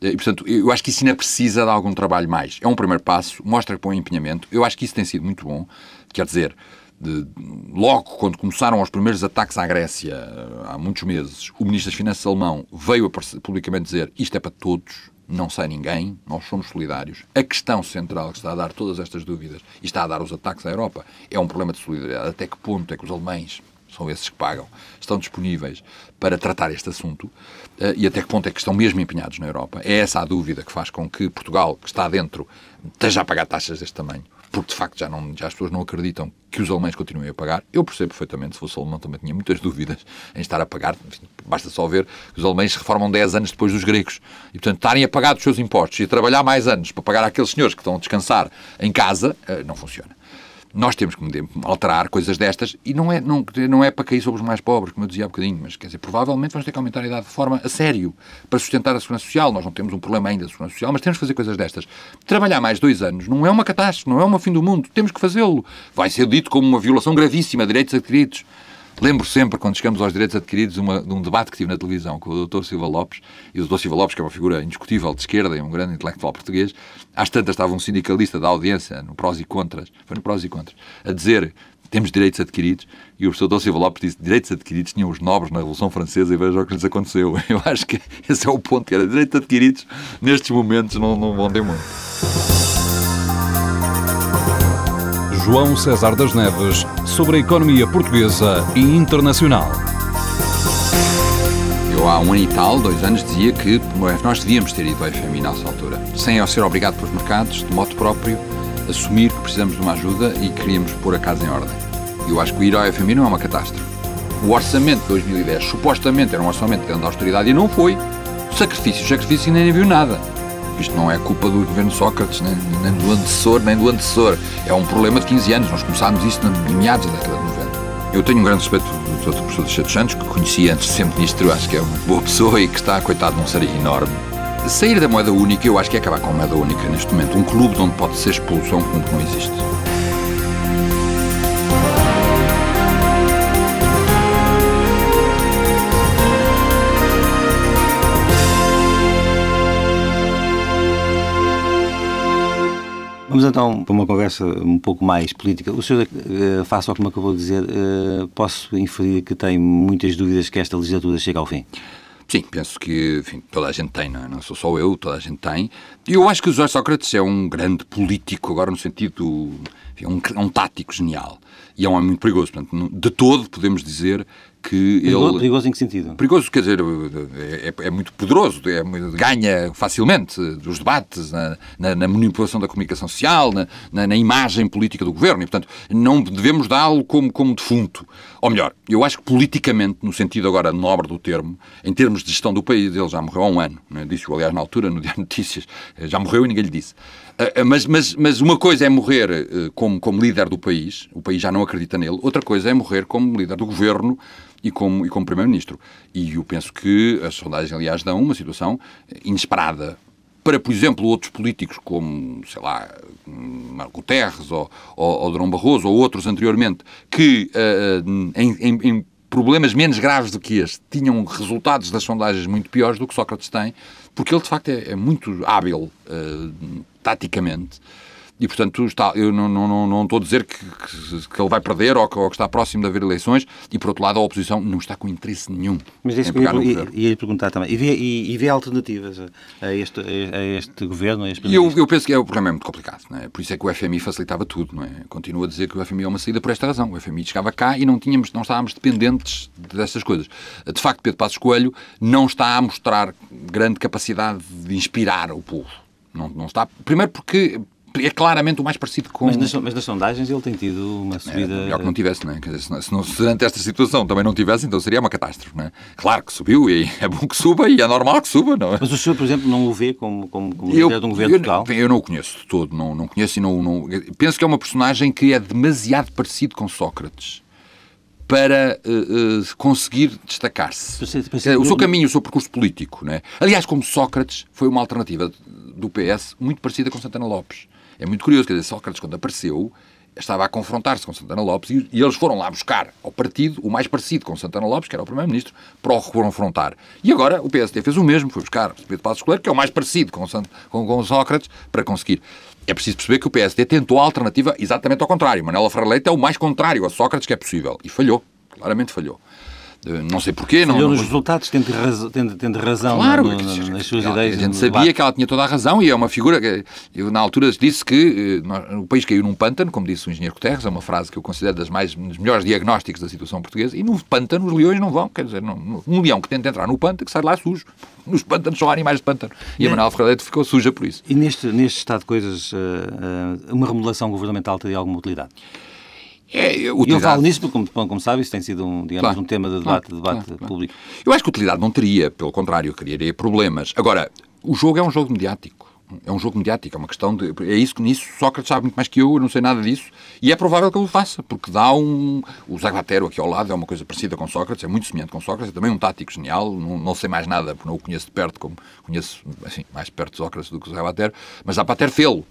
Eh, e, portanto, eu acho que isso ainda precisa de algum trabalho mais. É um primeiro passo, mostra que põe empenhamento. Eu acho que isso tem sido muito bom. Quer dizer, de, logo quando começaram os primeiros ataques à Grécia, eh, há muitos meses, o Ministro das Finanças alemão veio publicamente dizer isto é para todos, não sai ninguém, nós somos solidários. A questão central que está a dar todas estas dúvidas e está a dar os ataques à Europa é um problema de solidariedade. Até que ponto é que os alemães, são esses que pagam, estão disponíveis para tratar este assunto eh, e até que ponto é que estão mesmo empenhados na Europa? É essa a dúvida que faz com que Portugal, que está dentro, esteja a pagar taxas deste tamanho. Porque de facto já, não, já as pessoas não acreditam que os alemães continuem a pagar. Eu percebo perfeitamente, se fosse alemão também tinha muitas dúvidas em estar a pagar. Basta só ver que os alemães se reformam 10 anos depois dos gregos. E, portanto, estarem a pagar os seus impostos e a trabalhar mais anos para pagar aqueles senhores que estão a descansar em casa, eh, não funciona nós temos que alterar coisas destas e não é, não, não é para cair sobre os mais pobres, como eu dizia há bocadinho, mas quer dizer, provavelmente vamos ter que aumentar a idade de forma a sério para sustentar a segurança social. Nós não temos um problema ainda de segurança social, mas temos que fazer coisas destas. Trabalhar mais dois anos não é uma catástrofe, não é um fim do mundo, temos que fazê-lo. Vai ser dito como uma violação gravíssima de direitos adquiridos. Lembro sempre, quando chegamos aos direitos adquiridos, uma, de um debate que tive na televisão com o Dr. Silva Lopes, e o Dr. Silva Lopes, que é uma figura indiscutível de esquerda e um grande intelectual português, às tantas estava um sindicalista da audiência, no prós e contras, foi no prós e contras, a dizer temos direitos adquiridos, e o professor Dr. Silva Lopes disse direitos adquiridos tinham os nobres na Revolução Francesa e veja o que lhes aconteceu. Eu acho que esse é o ponto, era direitos adquiridos nestes momentos não, não vão ter muito. João César das Neves sobre a economia portuguesa e internacional. Eu há um ano e tal, dois anos, dizia que nós devíamos ter ido ao FMI nessa altura, sem ser obrigado pelos mercados, de modo próprio, assumir que precisamos de uma ajuda e queríamos pôr a casa em ordem. Eu acho que ir ao FMI não é uma catástrofe. O orçamento de 2010 supostamente era um orçamento de grande austeridade e não foi. Sacrifício, sacrifício e nem viu nada. Isto não é culpa do governo Sócrates, nem, nem, do antecessor, nem do antecessor. É um problema de 15 anos. Nós começámos isto em meados da década de 90. Eu tenho um grande respeito pelo professor Teixeira Santos, que conheci antes de ser ministro, acho que é uma boa pessoa e que está, coitado, num seria enorme. Sair da moeda única, eu acho que é acabar com a moeda única neste momento. Um clube onde pode ser expulso é um clube que não existe. Vamos então para uma conversa um pouco mais política. O senhor, uh, face ao que me acabou de dizer, uh, posso inferir que tem muitas dúvidas que esta legislatura chegue ao fim? Sim, penso que enfim, toda a gente tem, não, é? não sou só eu, toda a gente tem. E eu acho que o José Sócrates é um grande político, agora no sentido. Enfim, um, um tático genial. E é um homem muito perigoso. Portanto, de todo, podemos dizer que perigoso, ele... Perigoso em que sentido? Perigoso, quer dizer, é, é, é muito poderoso, é, ganha facilmente dos debates, na, na, na manipulação da comunicação social, na, na, imagem política do governo, e, portanto, não devemos dá-lo como, como defunto. Ou melhor, eu acho que politicamente, no sentido agora nobre do termo, em termos de gestão do país, ele já morreu há um ano, né? disse-o, aliás, na altura, no Diário Notícias, já morreu e ninguém lhe disse. Ah, ah, mas, mas, mas uma coisa é morrer ah, como, como líder do país, o país já não acredita nele, outra coisa é morrer como líder do governo e como, e como Primeiro-Ministro. E eu penso que as sondagens, aliás, dão uma situação inesperada para, por exemplo, outros políticos como, sei lá, Marco Terres ou, ou, ou Barroso ou outros anteriormente, que em, em, em, problemas menos graves do que este tinham resultados das sondagens muito piores do que Sócrates tem, porque ele, de facto, é, é muito hábil uh, taticamente e, portanto, está, eu não, não, não estou a dizer que, que, que ele vai perder ou que, ou que, está próximo de haver eleições e, por outro lado, a oposição não está com interesse nenhum. Mas é isso que eu ia, ia, perguntar também. E vê, e, e vê alternativas a este, a este governo? A este eu, eu penso que é, o problema é muito complicado. Não é? Por isso é que o FMI facilitava tudo. Não é? Continuo a dizer que o FMI é uma saída por esta razão. O FMI chegava cá e não, tínhamos, não estávamos dependentes dessas coisas. De facto, Pedro Passos Coelho não está a mostrar grande capacidade de inspirar o povo. Não, não está. Primeiro porque é claramente o mais parecido com. Mas nas, mas nas sondagens ele tem tido uma subida. É, melhor que não tivesse, não é? Dizer, se, não, se, não, se durante esta situação também não tivesse, então seria uma catástrofe, não é? Claro que subiu e é bom que suba e é normal que suba, não é? Mas o senhor, por exemplo, não o vê como, como, como eu, líder de um governo eu, local? Eu não o conheço de todo, não, não conheço e não, não. Penso que é uma personagem que é demasiado parecido com Sócrates para uh, uh, conseguir destacar-se. O seu caminho, o seu percurso político. Não é? Aliás, como Sócrates foi uma alternativa do PS muito parecida com Santana Lopes. É muito curioso, quer dizer, Sócrates, quando apareceu, estava a confrontar-se com Santana Lopes e, e, eles foram lá buscar ao partido o mais parecido com Santana Lopes, que era o Primeiro-Ministro, para o confrontar. E agora o PSD fez o mesmo, foi buscar Pedro Passos Coelho, que é o mais parecido com, com, com Sócrates, para conseguir. É preciso perceber que o PSD tentou a alternativa exatamente ao contrário. Manuela Ferreira Leite é o mais contrário a Sócrates que é possível. E falhou. Claramente falhou. Não sei porquê. Não, não, nos resultados, tendo, razão, tendo, tendo razão claro, no, no, nas suas ela, ideias. A gente sabia debate. que ela tinha toda a razão e é uma figura que eu na altura disse que uh, o país caiu num pântano, como disse o engenheiro Guterres, é uma frase que eu considero das mais dos melhores diagnósticos da situação portuguesa, e no pântano os leões não vão, quer dizer, não, um leão que tenta entrar no pântano que sai lá sujo. Nos pântanos são animais de pântano. E a Manuel Ferreira ficou suja por isso. E neste, neste estado de coisas, uh, uh, uma remodelação governamental teria alguma utilidade? É, utilidade... Eu falo nisso porque, como, como sabe, isso tem sido um, digamos, claro, um tema de debate, claro, debate claro, público. Eu acho que utilidade não teria, pelo contrário, criaria problemas. Agora, o jogo é um jogo mediático. É um jogo mediático, é uma questão de. É isso que nisso Sócrates sabe muito mais que eu, eu não sei nada disso, e é provável que ele o faça, porque dá um. O Zagatero aqui ao lado é uma coisa parecida com Sócrates, é muito semelhante com Sócrates, é também um tático genial, não, não sei mais nada, porque não o conheço de perto, como conheço assim, mais perto de Sócrates do que o Zagatero, mas dá para ter fê-lo.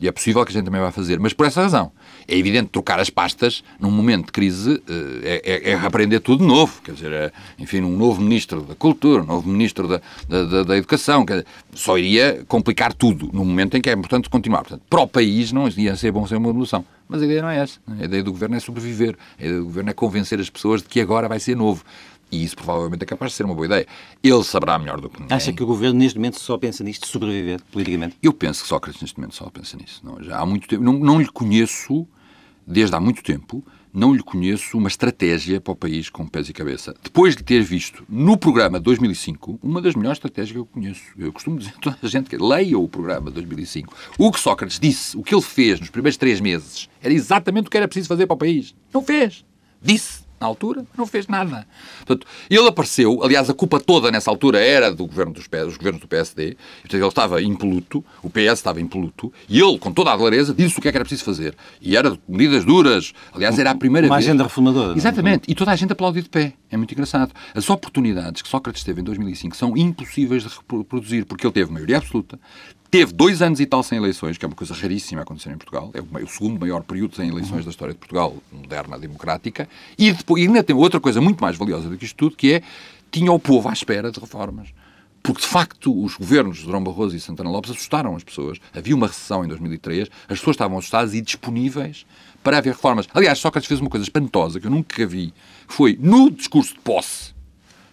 E é possível que a gente também vá fazer, mas por essa razão. É evidente trocar as pastas num momento de crise eh, é, é, é aprender tudo de novo. Quer dizer, é, enfim, um novo ministro da Cultura, um novo ministro da, da, da, Educação, dizer, só iria complicar tudo no momento em que é importante continuar. Portanto, para o país não ia ser bom ser uma evolução. Mas a ideia não é essa. A ideia do governo é sobreviver. A ideia do governo é convencer as pessoas de que agora vai ser novo. E isso provavelmente é capaz de ser uma boa ideia. Ele saberá melhor do que ninguém. Acha que o governo neste momento só pensa nisto, sobreviver politicamente? Eu penso que Sócrates neste momento só pensa nisso. Não, já há muito tempo. Não, não lhe conheço, desde há muito tempo, não lhe conheço uma estratégia para o país com pés e cabeça. Depois de ter visto no programa de 2005, uma das melhores estratégias que eu conheço. Eu costumo dizer a toda a gente que leia o programa de 2005. O que Sócrates disse, o que ele fez nos primeiros três meses, era exatamente o que era preciso fazer para o país. Não fez. Disse na altura, não fez nada. Portanto, ele apareceu, aliás, a culpa toda nessa altura era do governo dos, dos governos do PSD, portanto, ele estava impoluto, o PS estava impoluto, e ele, com toda a clareza, disse o que é que era preciso fazer. E era medidas duras, aliás, era a primeira Uma vez... Uma agenda reformadora. É? Exatamente, e toda a gente aplaudiu de pé. É muito engraçado. As oportunidades que Sócrates teve em 2005 são impossíveis de reproduzir, porque ele teve maioria absoluta, Teve dois anos e tal sem eleições, que é uma coisa raríssima a acontecer em Portugal. É o segundo maior período sem eleições da história de Portugal, moderna, democrática. E, depois, e ainda tem outra coisa muito mais valiosa do que isto tudo, que é tinha o povo à espera de reformas. Porque, de facto, os governos de Durão Barroso e Santana Lopes assustaram as pessoas. Havia uma recessão em 2003, as pessoas estavam assustadas e disponíveis para haver reformas. Aliás, Sócrates fez uma coisa espantosa que eu nunca vi. Foi, no discurso de posse,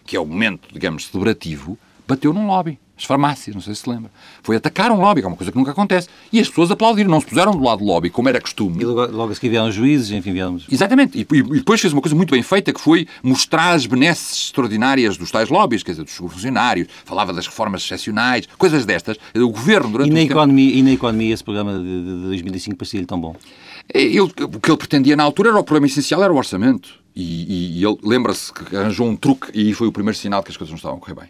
que é o momento, digamos, celebrativo, bateu num lobby as farmácias, não sei se se lembra. Foi atacar um lobby, que é uma coisa que nunca acontece. E as pessoas aplaudiram, não se puseram do lado do lobby, como era costume. E logo, logo a seguir vieram juízes, enfim, viemos. Exatamente. E, e, depois fez uma coisa muito bem feita, que foi mostrar as benesses extraordinárias dos tais lobbies, quer dizer, dos funcionários, falava das reformas excepcionais, coisas destas. O governo, durante e na, economia, tempo... e na economia, esse programa de, de 2005 parecia-lhe tão bom? Ele, o que ele pretendia na altura era o problema essencial, era o orçamento. E, e, e ele lembra-se que arranjou um truque, e foi o primeiro sinal que as coisas não estavam a correr bem.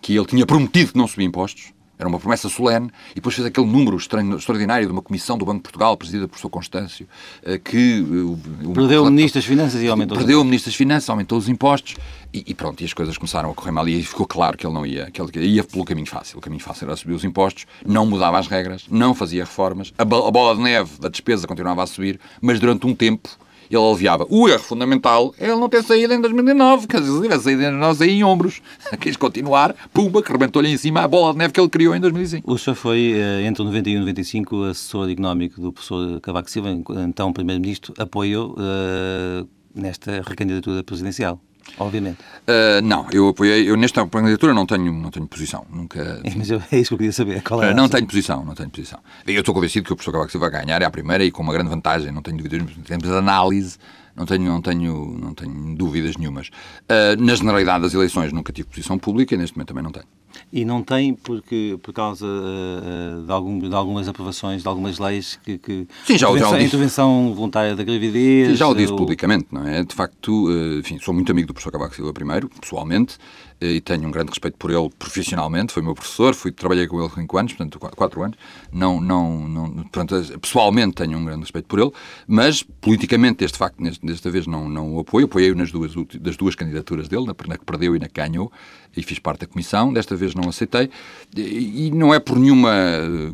Que ele tinha prometido que não subia impostos, era uma promessa solene, e depois fez aquele número extraordinário de uma comissão do Banco de Portugal, presidida por Sr. Constâncio, eh, que... Eh, perdeu o Ministro das Finanças e aumentou Perdeu o Ministro das Finanças, aumentou os impostos, e, e, pronto, e as coisas começaram a correr mal, e ficou claro que ele não ia, que ele ia pelo caminho fácil. O caminho fácil era subir os impostos, não mudava as regras, não fazia reformas, a bola de neve da despesa continuava a subir, mas durante um tempo ele aliviava. O erro fundamental é ele não ter saído em 2009, quer dizer, tivesse saído em 2009, saía em ombros. Quis continuar, pumba, que rebentou-lhe em cima a bola de neve que ele criou em 2005. O senhor foi, eh, entre 91 e 95, assessor económico do professor Cavaco Silva, então Primeiro-Ministro, apoiou uh, nesta recandidatura presidencial obviamente. Uh, não, eu apoiei, eu nesta candidatura não tenho, não tenho posição, nunca... É, mas eu, é isso que eu queria saber, qual é uh, Não tenho posição, não tenho posição. Eu estou convencido que o professor Cavaco Silva vai ganhar, é a primeira e com uma grande vantagem, não tenho dúvidas, temos análise, não tenho, não tenho, não tenho dúvidas nenhumas. Uh, na generalidade das eleições nunca tive posição pública e neste momento também não tenho. E não tem porque, por causa uh, de, algum, de, algumas aprovações, de algumas leis que... que Sim, já, já o disse. intervenção voluntária da gravidez... Sim, já o disse ou... publicamente, não é? De facto, uh, enfim, sou muito amigo do professor Cavaco Silva primeiro, pessoalmente, e tenho um grande respeito por ele profissionalmente, foi meu professor, fui, trabalhei com ele 5 anos, portanto 4 anos, não, não, não, portanto, pessoalmente tenho um grande respeito por ele, mas politicamente este facto, desta vez não, não o apoio, apoiei-o nas duas, das duas candidaturas dele, na, na que perdeu e na que ganhou, e fiz parte da comissão, desta vez não aceitei, e, não é por nenhuma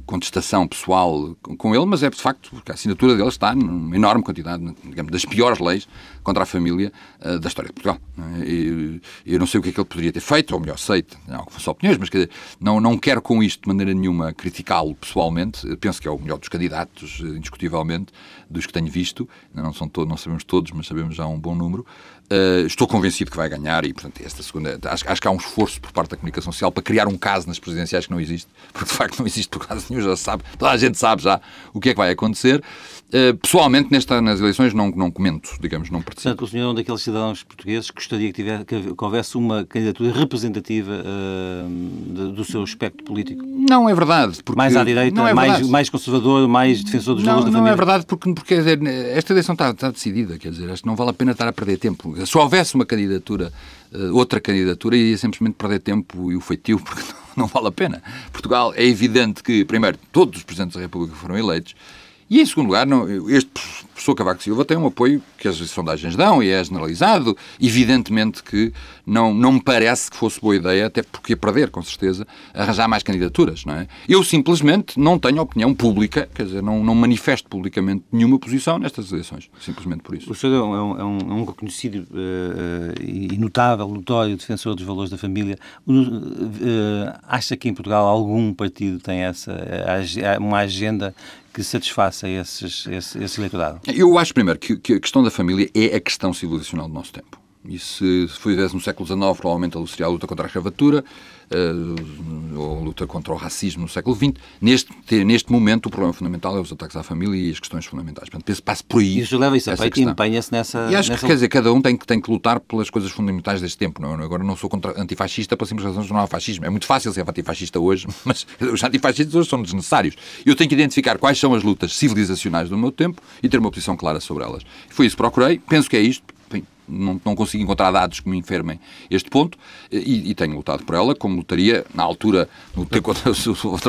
contestação pessoal com ele, mas é de facto porque a assinatura dele está numa enorme quantidade, digamos, das piores leis contra a família uh, da história de Portugal. É? E, eu não sei o que é que ele poderia ter feito, ou melhor, sei, não algumas opiniões, mas dizer, não, não quero com isto de maneira nenhuma criticá-lo pessoalmente. Penso que é o melhor dos candidatos, indiscutivelmente, dos que tenho visto. Não, são todos, não sabemos todos, mas sabemos já um bom número. Uh, estou convencido que vai ganhar e, portanto, esta segunda. Acho, acho, que há um esforço por parte da comunicação social para criar um caso nas presidenciais que não existe, porque de facto não existe por caso nenhum, já sabe, toda a gente sabe já o que é que vai acontecer. Uh, pessoalmente, nesta, nas eleições, não, não comento, digamos, não participo. Portanto, o senhor é um daqueles cidadãos portugueses que gostaria que, tiver, que houvesse uma candidatura representativa uh, do seu espectro político? Não é verdade. Mais à direita, é mais, mais conservador, mais defensor dos valores da família? Não é verdade, porque, porque dizer, esta eleição está, está, decidida, quer dizer, acho que não vale a pena estar a perder tempo. Se houvesse uma candidatura, uh, outra candidatura, iria simplesmente perder tempo e o feitio, porque não, não vale a pena. Portugal, é evidente que, primeiro, todos os Presidentes da República foram eleitos, e, em segundo lugar, não, este professor Cavaco Silva tem um apoio que as sondagens dão e é generalizado. Evidentemente que não, não me parece que fosse boa ideia, até porque ia perder, com certeza, arranjar mais candidaturas, não é? Eu simplesmente não tenho opinião pública, quer dizer, não, não manifesto publicamente nenhuma posição nestas eleições, simplesmente por isso. O senhor é um, é um, é um reconhecido uh, e notável, notório defensor dos valores da família. Uh, acha que em Portugal algum partido tem essa uma agenda que satisfaça esses, esse, esse eleitorado? Eu acho, primeiro, que, que a questão da família é a questão civilizacional do nosso tempo. E se fizesse no século XIX, provavelmente seria a luta contra a escravatura, uh, ou a luta contra o racismo no século XX. Neste, neste momento, o problema fundamental é os ataques à família e as questões fundamentais. Portanto, penso passo por aí. Isso leva isso a peito e empenha-se nessa. E acho nessa... que, quer dizer, cada um tem que, tem que lutar pelas coisas fundamentais deste tempo. Não? É? Agora, não sou contra antifascista para simples razões não há fascismo. É muito fácil ser antifascista hoje, mas os antifascistas hoje são desnecessários. Eu tenho que identificar quais são as lutas civilizacionais do meu tempo e ter uma posição clara sobre elas. Foi isso que procurei. Penso que é isto não, não consigo encontrar dados que me enfermem este ponto e, e tenho lutado por ela, como lutaria na altura no ter contra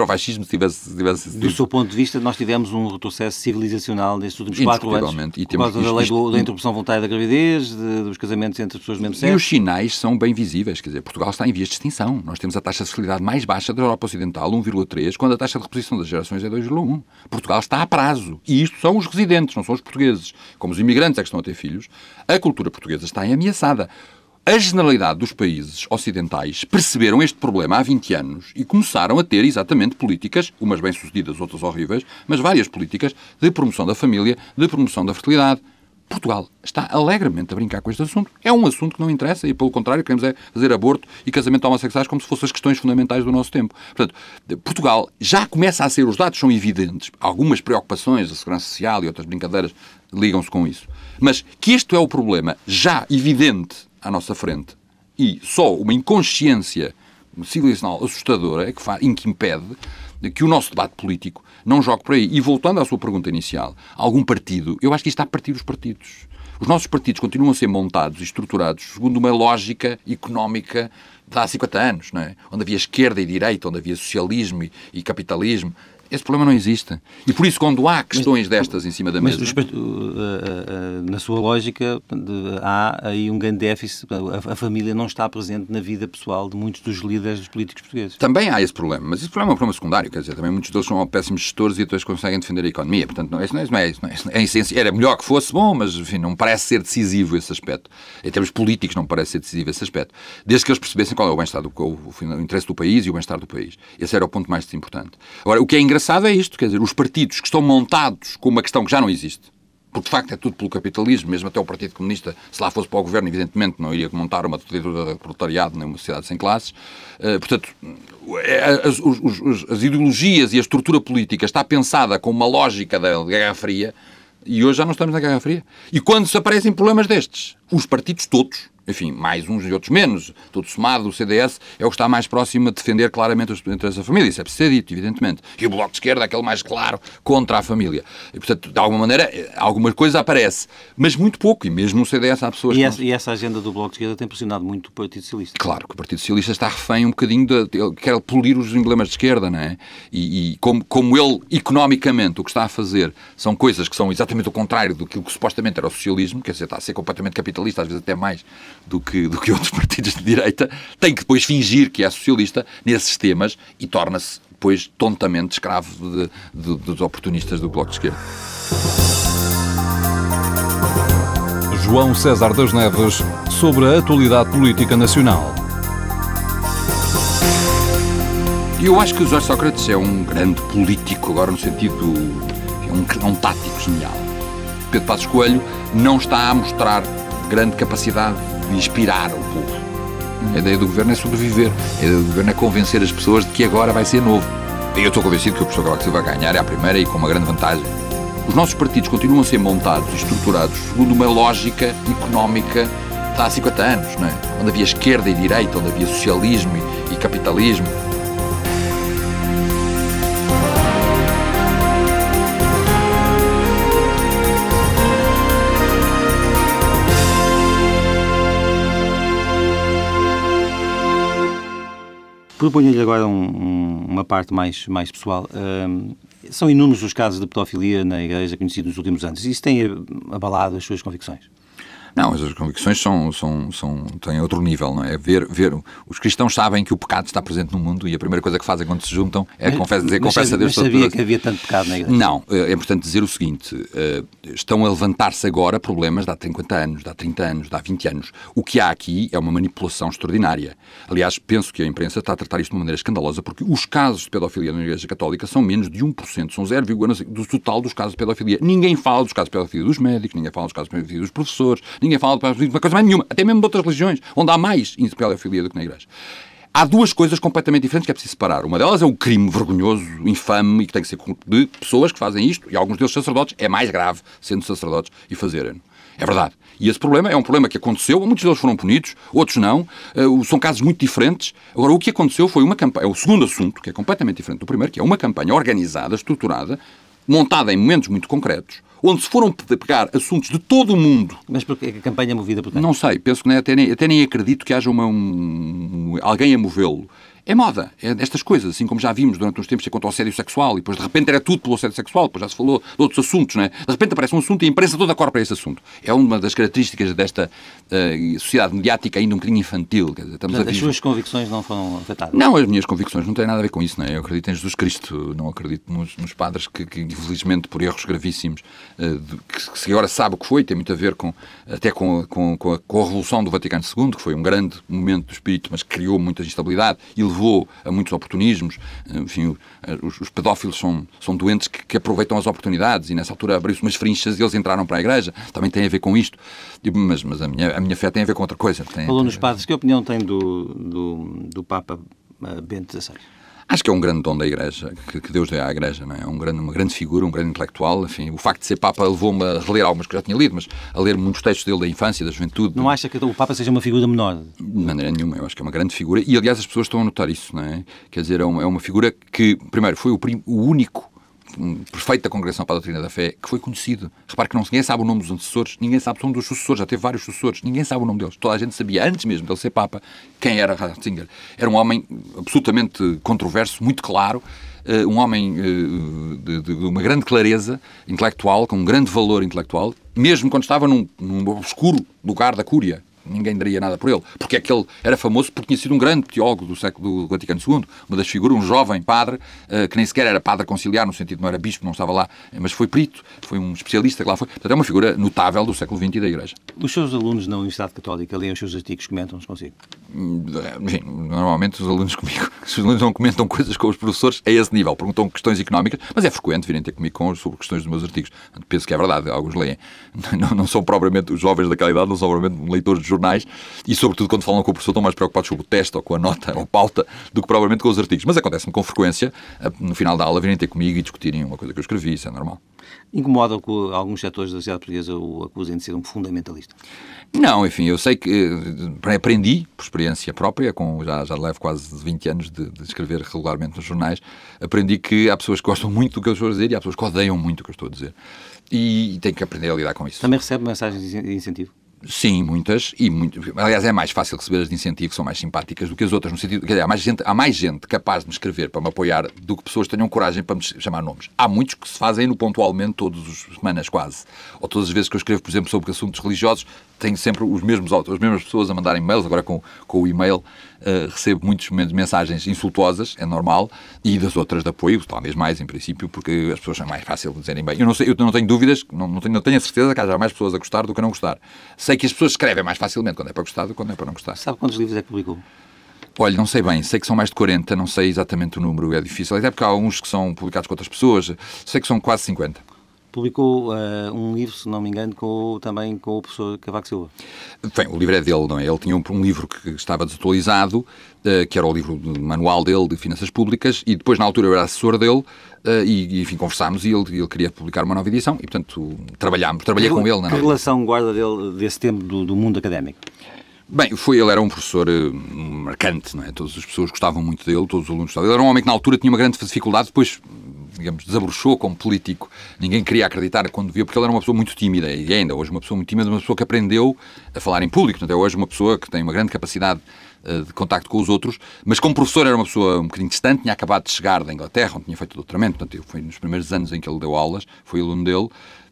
o fascismo se tivesse, tivesse Do seu ponto de vista, nós tivemos um retrocesso civilizacional nestes últimos quatro anos. E por causa da lei isto, da interrupção voluntária da gravidez, de, dos casamentos entre as pessoas do mesmo sexo. E os sinais são bem visíveis. Quer dizer, Portugal está em vias de extinção. Nós temos a taxa de fertilidade mais baixa da Europa Ocidental, 1,3, quando a taxa de reposição das gerações é 2,1. Portugal está a prazo. E isto são os residentes, não são os portugueses. Como os imigrantes é que estão a ter filhos, a cultura portuguesa está ameaçada. A generalidade dos países ocidentais perceberam este problema há 20 anos e começaram a ter exatamente políticas, umas bem-sucedidas, outras horríveis, mas várias políticas de promoção da família, de promoção da fertilidade. Portugal está alegremente a brincar com este assunto. É um assunto que não interessa e, pelo contrário, queremos é fazer aborto e casamento homossexuais como se fossem as questões fundamentais do nosso tempo. Portanto, Portugal já começa a ser, os dados são evidentes, algumas preocupações da segurança social e outras brincadeiras ligam-se com isso. Mas que este é o problema já evidente à nossa frente e só uma inconsciência civilizacional assustadora é que, faz, que impede que o nosso debate político não jogue por aí. E voltando à sua pergunta inicial, algum partido, eu acho que isto está a partir dos partidos. Os nossos partidos continuam a ser montados e estruturados segundo uma lógica económica de há 50 anos, não é? onde havia esquerda e direita, onde havia socialismo e, e capitalismo. Esse problema não existe. E por isso, quando há questões mas, destas em cima da mesa. Mas, uh, uh, uh, na sua lógica, há aí um grande déficit. A, família não está presente na vida pessoal de muitos dos líderes dos políticos portugueses. Também há esse problema, mas esse problema é um problema secundário. Quer dizer, também muitos deles são péssimos gestores e depois conseguem defender a economia. Portanto, não, isso não é, não é, não é, é essência. Era melhor que fosse bom, mas enfim, não parece ser decisivo esse aspecto. Em termos políticos, não parece ser decisivo esse aspecto. Desde que eles percebessem qual é o bem-estar, o, o, o interesse do país e o bem-estar do país. Esse era o ponto mais importante. Agora, o que é engraçado é isto, quer dizer, os partidos que estão montados com uma questão que já não existe, porque de facto é tudo pelo capitalismo, mesmo até o Partido Comunista, se lá fosse para o governo, evidentemente não iria montar uma ditadura de proletariado nem uma sociedade sem classes. Uh, portanto, é, as, os, as, ideologias e a estrutura política está pensada com uma lógica da Guerra Fria e hoje já não estamos na Guerra Fria. E quando se aparecem problemas destes, os partidos todos, enfim, mais uns e outros menos, todo somado, o CDS é o que está mais próximo a defender claramente os interesses da família. Isso é preciso ser dito, evidentemente. E o Bloco de Esquerda é aquele mais claro contra a família. E, portanto, de alguma maneira, alguma coisa aparece. Mas muito pouco. E mesmo no CDS há pessoas e que. Essa, não... E essa agenda do Bloco de Esquerda tem pressionado muito o Partido Socialista. Claro que o Partido Socialista está refém um bocadinho de. Ele quer polir os emblemas de esquerda, não é? E, e como, como ele, economicamente, o que está a fazer são coisas que são exatamente o contrário do que supostamente era o socialismo, quer dizer, está a ser completamente capitalista, às vezes até mais do que, do que outros partidos de direita, tem que depois fingir que é socialista nesses temas e torna-se depois tontamente escravo de, de, dos oportunistas do Bloco de Esquerda. João César das Neves sobre a atualidade política nacional. Eu acho que o Jorge Sócrates é um grande político, agora no sentido. é um, é um tático genial. Pedro Passos Coelho não está a mostrar grande capacidade de inspirar o povo. A ideia do governo é sobreviver. A ideia do governo é convencer as pessoas de que agora vai ser novo. Eu estou convencido que o professor Silva vai ganhar, é a primeira e com uma grande vantagem. Os nossos partidos continuam a ser montados e estruturados segundo uma lógica económica de há 50 anos, não é? onde havia esquerda e direita, onde havia socialismo e capitalismo. Proponho-lhe agora um, um, uma parte mais, mais pessoal. Um, são inúmeros os casos de pedofilia na Igreja conhecidos nos últimos anos. Isso tem abalado as suas convicções? Não, as convicções são, são, são, têm outro nível, não é? Ver, ver, os cristãos sabem que o pecado está presente no mundo e a primeira coisa que fazem quando se juntam é mas, confessa, dizer confessa a Deus. Mas sabia que havia tanto pecado na igreja? Não, é, é importante dizer o seguinte, uh, estão a levantar-se agora problemas de há 50 anos, de há 30 anos, de há 20 anos. O que há aqui é uma manipulação extraordinária. Aliás, penso que a imprensa está a tratar isto de uma maneira escandalosa porque os casos de pedofilia na igreja católica são menos de 1%, são 0,1% do total dos casos de pedofilia. Ninguém fala dos casos de pedofilia dos médicos, ninguém fala dos casos de pedofilia dos professores, ninguém fala dos coisa mais nenhuma. Até mesmo de outras religiões, onde há mais pedofilia do que na Igreja. Há duas coisas completamente diferentes que é preciso separar. Uma delas é o crime vergonhoso, infame e que tem que ser de pessoas que fazem isto, e alguns deles sacerdotes, é mais grave sendo sacerdotes e fazerem. É verdade. E esse problema é um problema que aconteceu, muitos deles foram punidos, outros não, uh, são casos muito diferentes. Agora, o que aconteceu foi uma campanha, é o segundo assunto, que é completamente diferente do primeiro, que é uma campanha organizada, estruturada, montada em momentos muito concretos, onde se foram pegar assuntos de todo o mundo. Mas porque a campanha é movida por quem? Não sei, penso que nem, até, nem, até nem acredito que haja uma, um, alguém a movê-lo. É moda, é destas coisas, assim como já vimos durante uns tempos ser contra o assédio sexual e depois de repente era tudo pelo assédio sexual, depois já se falou de outros assuntos, não é? De repente aparece um assunto e a imprensa toda corre para esse assunto. É uma das características desta uh, sociedade mediática ainda um bocadinho infantil. Dizer, estamos Portanto, a... As suas convicções não foram afetadas? Não, as minhas convicções não têm nada a ver com isso, não é? Eu acredito em Jesus Cristo, não acredito nos, nos padres que, que, infelizmente, por erros gravíssimos, uh, que, que agora sabe o que foi, tem muito a ver com, até com, com, com, a, com a Revolução do Vaticano II, que foi um grande momento do espírito, mas que criou muita instabilidade e levou a muitos oportunismos. Enfim, os, os pedófilos são, são doentes que, que, aproveitam as oportunidades e nessa altura abriu-se umas frinchas e eles entraram para a igreja. Também tem a ver com isto. Mas, mas a, minha, a minha fé tem a ver com outra coisa. Tem, Falou nos padres. Que opinião tem do, do, do Papa eh, Bento XVI? Acho que é um grande dom da Igreja, que, que Deus deu à Igreja, não é? um grande, uma grande figura, um grande intelectual. Enfim, o facto de ser Papa levou-me a reler algumas que já tinha lido, mas a ler muitos textos dele da infância, da juventude. Não acha que o Papa seja uma figura menor? De maneira nenhuma, eu acho que é uma grande figura. E, aliás, as pessoas estão a notar isso, não é? Quer dizer, é uma, é uma figura que, primeiro, foi o, prim, o único perfeita congregação para a doutrina da fé, que foi conhecido. Repare que não, ninguém sabe o nome dos antecessores, ninguém sabe o nome dos sucessores, já teve vários sucessores, ninguém sabe o nome deles. Toda a gente sabia, antes mesmo dele ser Papa, quem era Ratzinger. Era um homem absolutamente controverso, muito claro, uh, um homem uh, de, de, uma grande clareza intelectual, com um grande valor intelectual, mesmo quando estava num, num obscuro lugar da cúria, ninguém daria nada por ele. Porque é que ele era famoso porque tinha sido um grande teólogo do século do Vaticano II, uma das figuras, um jovem padre, uh, que nem sequer era padre conciliar, no sentido de não era bispo, não estava lá, mas foi perito, foi um especialista que lá foi. Portanto, é uma figura notável do século XX e da Igreja. Os seus alunos na Universidade Católica leem os seus artigos, comentam-os consigo? Hum, Sim, normalmente os alunos comigo, os alunos não comentam coisas com os professores a esse nível, perguntam questões económicas, mas é frequente virem ter comigo com, sobre questões dos meus artigos. Penso que é verdade, alguns leem. Não, não são propriamente, os jovens daquela idade não são propriamente leitores de jornais e, sobretudo, quando falam com o professor, estão mais preocupados com o teste ou com a nota ou pauta do que provavelmente com os artigos. Mas acontece-me com frequência, no final da aula, virem ter comigo e discutirem uma coisa que eu escrevi, isso é normal. Incomoda que alguns setores da sociedade portuguesa o acusem de ser um fundamentalista? Não, enfim, eu sei que eh, aprendi, por experiência própria, com já, já levo quase 20 anos de, de, escrever regularmente nos jornais, aprendi que há pessoas que gostam muito do que eu estou a dizer e há pessoas que odeiam muito o que eu estou a dizer. E, e tenho que aprender a lidar com isso. Também recebe mensagens de incentivo? Sim, muitas, e muito, aliás é mais fácil receber as de incentivo, que são mais simpáticas do que as outras, no sentido, dizer, há mais gente, há mais gente capaz de me escrever para me apoiar do que pessoas que tenham coragem para me chamar nomes. Há muitos que se fazem no pontualmente todas as semanas quase, ou todas as vezes que eu escrevo, por exemplo, sobre assuntos religiosos, tenho sempre os mesmos as mesmas pessoas a mandarem mails, agora com, com o e-mail uh, recebo muitas mensagens insultuosas, é normal, e das outras de apoio, talvez mais em princípio, porque as pessoas são mais fácil de dizerem bem. Eu não, sei, eu não tenho dúvidas, não, não, tenho, não tenho a certeza que haja mais pessoas a gostar do que a não gostar. Sei que as pessoas escrevem mais facilmente quando é para gostar do que quando é para não gostar. Sabe quantos livros é que publicou? Olha, não sei bem, sei que são mais de 40, não sei exatamente o número, é difícil. Até porque há alguns que são publicados com outras pessoas, sei que são quase 50. Publicou uh, um livro, se não me engano, com, também com o professor Cavaco Silva. Bem, o livro é dele, não é? Ele tinha um, um livro que estava desatualizado, uh, que era o livro de, manual dele de finanças públicas, e depois, na altura, eu era assessor dele, uh, e, enfim, conversámos e ele, ele queria publicar uma nova edição, e, portanto, trabalhámos, trabalhei que, com ele. Na que relação guarda dele desse tempo do, do mundo académico? Bem, foi, ele era um professor uh, marcante, não é? Todas as pessoas gostavam muito dele, todos os alunos gostavam. Ele era um homem que na altura tinha uma grande dificuldade, depois digamos, desabrochou como político. Ninguém queria acreditar quando via, porque ele era uma pessoa muito tímida, e ainda hoje uma pessoa muito tímida, uma pessoa que aprendeu a falar em público. Portanto, é hoje uma pessoa que tem uma grande capacidade uh, de contacto com os outros, mas como professor era uma pessoa um bocadinho distante, tinha acabado de chegar da Inglaterra, onde tinha feito doutoramento, portanto, fui nos primeiros anos em que ele deu aulas, fui aluno dele,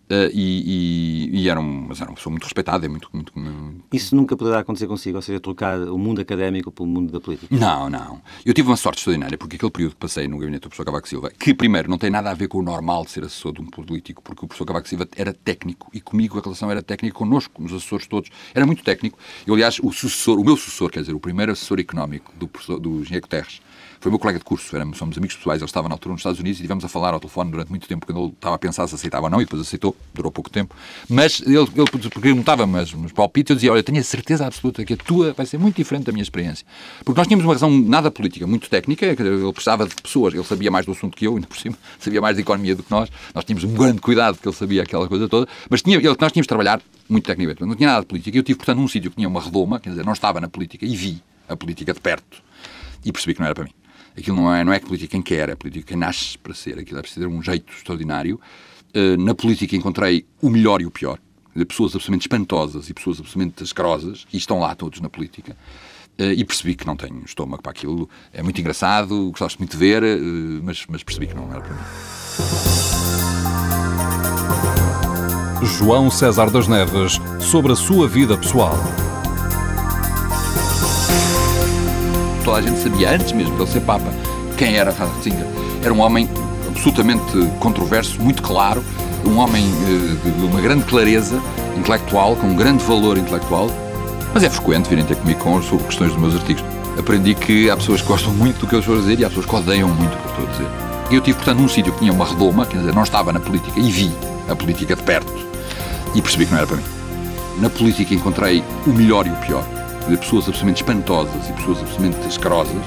Uh, e, e, e, era, um, mas era uma pessoa muito respeitada. Muito, muito, muito, Isso nunca poderá acontecer consigo, ou seja, trocar o mundo académico pelo mundo da política? Não, não. Eu tive uma sorte extraordinária, porque aquele período que passei no gabinete do professor Cavaco Silva, que primeiro não tem nada a ver com o normal de ser assessor de um político, porque o professor Cavaco Silva era técnico e comigo a relação era técnica, connosco, os assessores todos, era muito técnico. Eu, aliás, o sucessor, o meu sucessor, quer dizer, o primeiro assessor económico do, professor, do engenheiro Guterres, foi meu colega de curso, éramos, somos amigos pessoais, ele estava na altura nos Estados Unidos e tivemos a falar ao telefone durante muito tempo, quando ele estava a pensar se aceitava ou não, e depois aceitou, durou pouco tempo. Mas ele, ele perguntava-me nos palpites, eu dizia, olha, eu tenho a certeza absoluta que a tua vai ser muito diferente da minha experiência. Porque nós tínhamos uma razão nada política, muito técnica, ele precisava de pessoas, ele sabia mais do assunto que eu, ainda por cima, sabia mais de economia do que nós, nós tínhamos um grande cuidado porque ele sabia aquela coisa toda, mas tinha, ele, nós tínhamos de trabalhar muito tecnicamente, não tinha nada de política. Eu tive, portanto, num sítio que tinha uma redoma, quer dizer, não estava na política, e vi a política de perto. E percebi que não era para mim. Aquilo não é, não é política quem quer, é política quem nasce para ser. Aquilo é preciso ter um jeito extraordinário. Uh, na política encontrei o melhor e o pior. Pessoas absolutamente espantosas e pessoas absolutamente asquerosas, e estão lá todos na política. Uh, e percebi que não tenho estômago para aquilo. É muito engraçado, gostaste muito de ver, uh, mas, mas percebi que não era para mim. João César das Neves sobre a sua vida pessoal. Toda a gente sabia, antes mesmo de ele ser Papa, quem era Ratzinger. Era um homem absolutamente controverso, muito claro, um homem eh, de uma grande clareza intelectual, com um grande valor intelectual, mas é frequente virem ter comigo com, sobre questões dos meus artigos. Aprendi que há pessoas que gostam muito do que eu estou a dizer e há pessoas que odeiam muito o que eu estou a dizer. Eu tive, portanto, um sítio que tinha uma redoma, quer dizer, não estava na política, e vi a política de perto. E percebi que não era para mim. Na política encontrei o melhor e o pior de pessoas absolutamente espantosas e pessoas absolutamente asquerosas